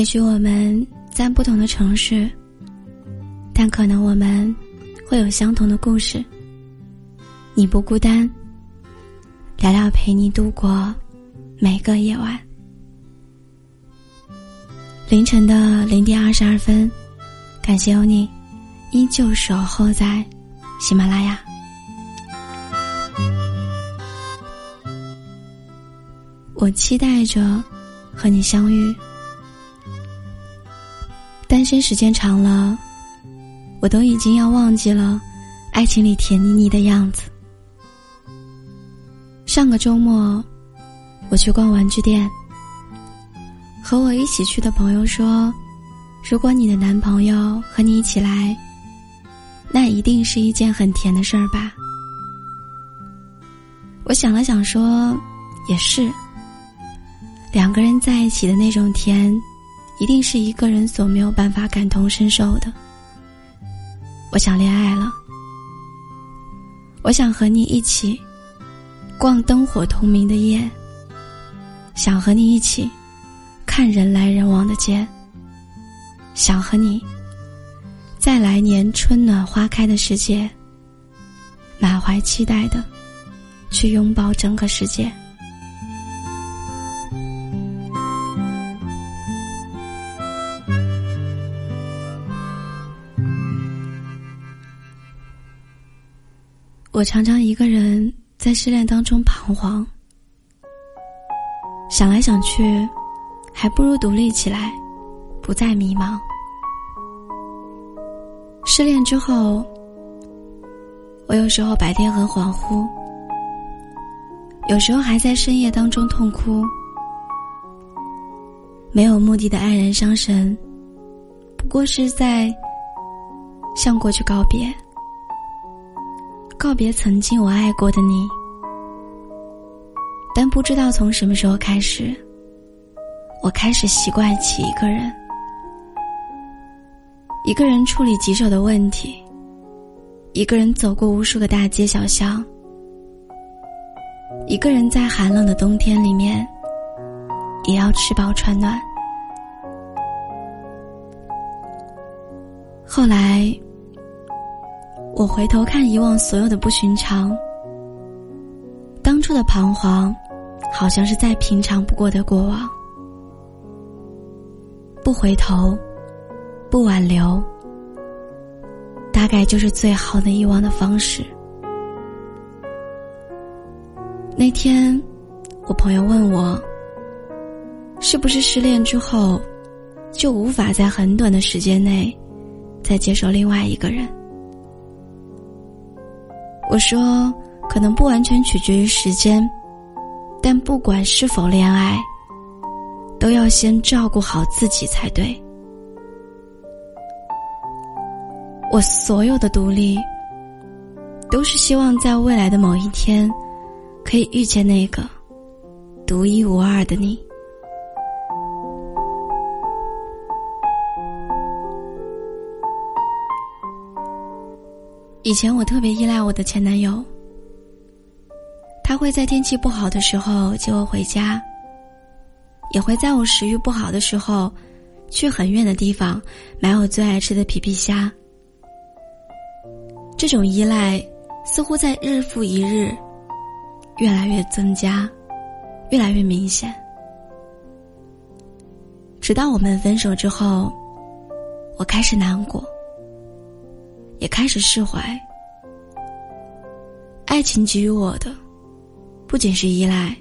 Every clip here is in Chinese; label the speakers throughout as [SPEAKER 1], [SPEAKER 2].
[SPEAKER 1] 也许我们在不同的城市，但可能我们会有相同的故事。你不孤单，聊聊陪你度过每个夜晚。凌晨的零点二十二分，感谢有你，依旧守候在喜马拉雅。我期待着和你相遇。单身时间长了，我都已经要忘记了爱情里甜腻腻的样子。上个周末，我去逛玩具店，和我一起去的朋友说：“如果你的男朋友和你一起来，那一定是一件很甜的事儿吧？”我想了想说：“也是，两个人在一起的那种甜。”一定是一个人所没有办法感同身受的。我想恋爱了，我想和你一起逛灯火通明的夜，想和你一起看人来人往的街，想和你在来年春暖花开的世界，满怀期待的去拥抱整个世界。我常常一个人在失恋当中彷徨，想来想去，还不如独立起来，不再迷茫。失恋之后，我有时候白天很恍惚，有时候还在深夜当中痛哭。没有目的的黯然伤神，不过是在向过去告别。告别曾经我爱过的你，但不知道从什么时候开始，我开始习惯起一个人，一个人处理棘手的问题，一个人走过无数个大街小巷，一个人在寒冷的冬天里面，也要吃饱穿暖。后来。我回头看以往所有的不寻常，当初的彷徨，好像是再平常不过的过往。不回头，不挽留，大概就是最好的遗忘的方式。那天，我朋友问我，是不是失恋之后，就无法在很短的时间内，再接受另外一个人？我说，可能不完全取决于时间，但不管是否恋爱，都要先照顾好自己才对。我所有的独立，都是希望在未来的某一天，可以遇见那个独一无二的你。以前我特别依赖我的前男友，他会在天气不好的时候接我回家，也会在我食欲不好的时候，去很远的地方买我最爱吃的皮皮虾。这种依赖似乎在日复一日，越来越增加，越来越明显。直到我们分手之后，我开始难过。也开始释怀。爱情给予我的，不仅是依赖，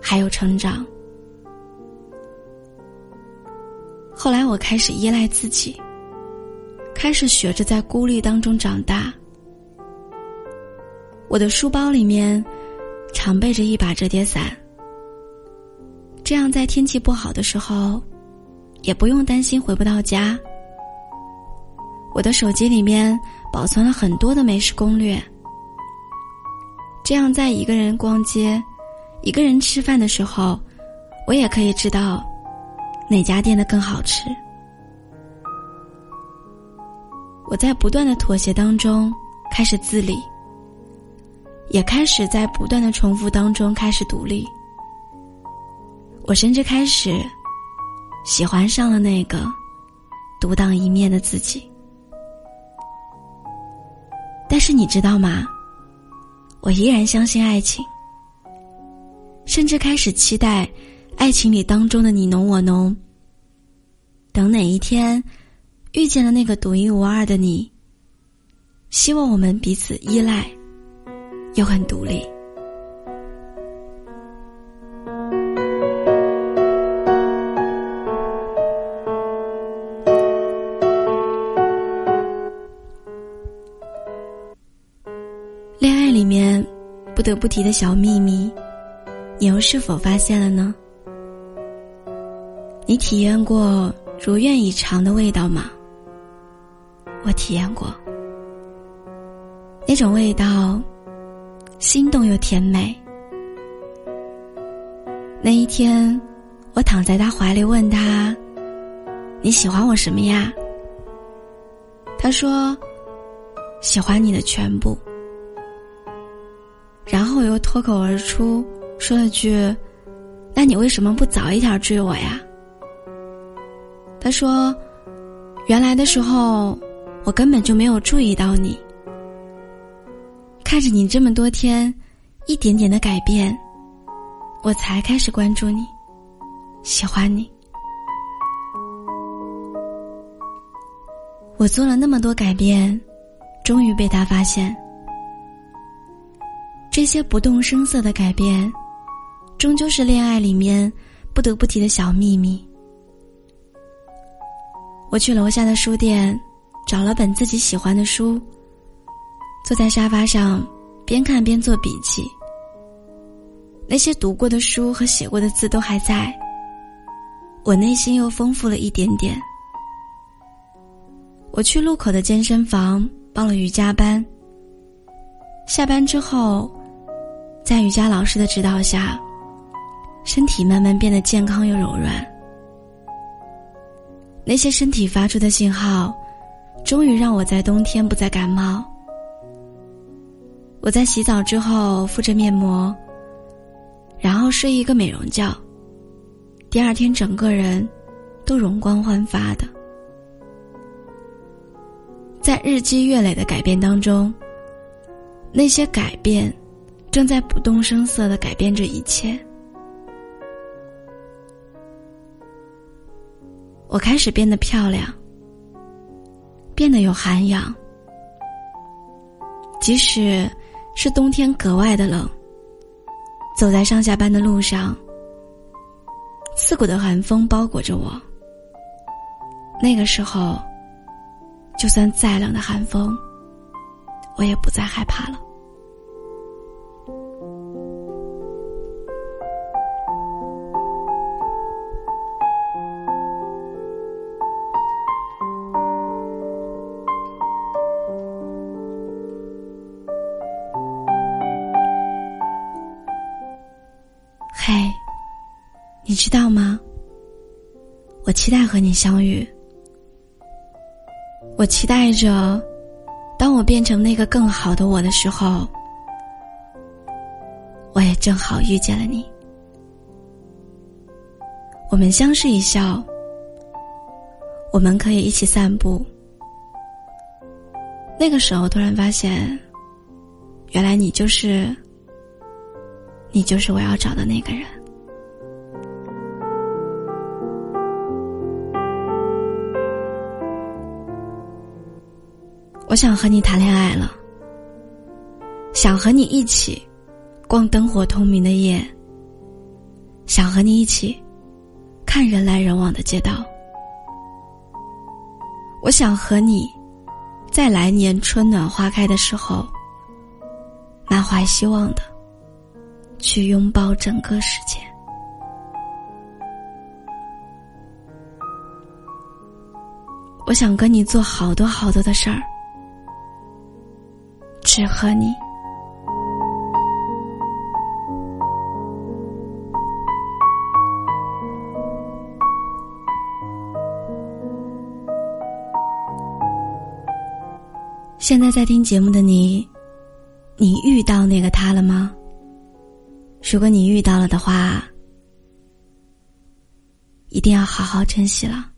[SPEAKER 1] 还有成长。后来我开始依赖自己，开始学着在孤立当中长大。我的书包里面常备着一把折叠伞，这样在天气不好的时候，也不用担心回不到家。我的手机里面保存了很多的美食攻略，这样在一个人逛街、一个人吃饭的时候，我也可以知道哪家店的更好吃。我在不断的妥协当中开始自理，也开始在不断的重复当中开始独立。我甚至开始喜欢上了那个独当一面的自己。但是你知道吗？我依然相信爱情，甚至开始期待爱情里当中的你侬我侬。等哪一天遇见了那个独一无二的你，希望我们彼此依赖，又很独立。里面不得不提的小秘密，你又是否发现了呢？你体验过？如愿以偿的味道吗？我体验过，那种味道，心动又甜美。那一天，我躺在他怀里问他：“你喜欢我什么呀？”他说：“喜欢你的全部。”然后我又脱口而出说了句：“那你为什么不早一点追我呀？”他说：“原来的时候，我根本就没有注意到你。看着你这么多天，一点点的改变，我才开始关注你，喜欢你。我做了那么多改变，终于被他发现。这些不动声色的改变，终究是恋爱里面不得不提的小秘密。”我去楼下的书店，找了本自己喜欢的书，坐在沙发上，边看边做笔记。那些读过的书和写过的字都还在，我内心又丰富了一点点。我去路口的健身房报了瑜伽班。下班之后，在瑜伽老师的指导下，身体慢慢变得健康又柔软。那些身体发出的信号，终于让我在冬天不再感冒。我在洗澡之后敷着面膜，然后睡一个美容觉。第二天整个人都容光焕发的。在日积月累的改变当中，那些改变正在不动声色的改变着一切。我开始变得漂亮，变得有涵养。即使是冬天格外的冷，走在上下班的路上，刺骨的寒风包裹着我。那个时候，就算再冷的寒风，我也不再害怕了。你知道吗？我期待和你相遇。我期待着，当我变成那个更好的我的时候，我也正好遇见了你。我们相视一笑，我们可以一起散步。那个时候，突然发现，原来你就是，你就是我要找的那个人。我想和你谈恋爱了，想和你一起逛灯火通明的夜，想和你一起看人来人往的街道。我想和你在来年春暖花开的时候，满怀希望的去拥抱整个世界。我想跟你做好多好多的事儿。只和你。现在在听节目的你，你遇到那个他了吗？如果你遇到了的话，一定要好好珍惜了。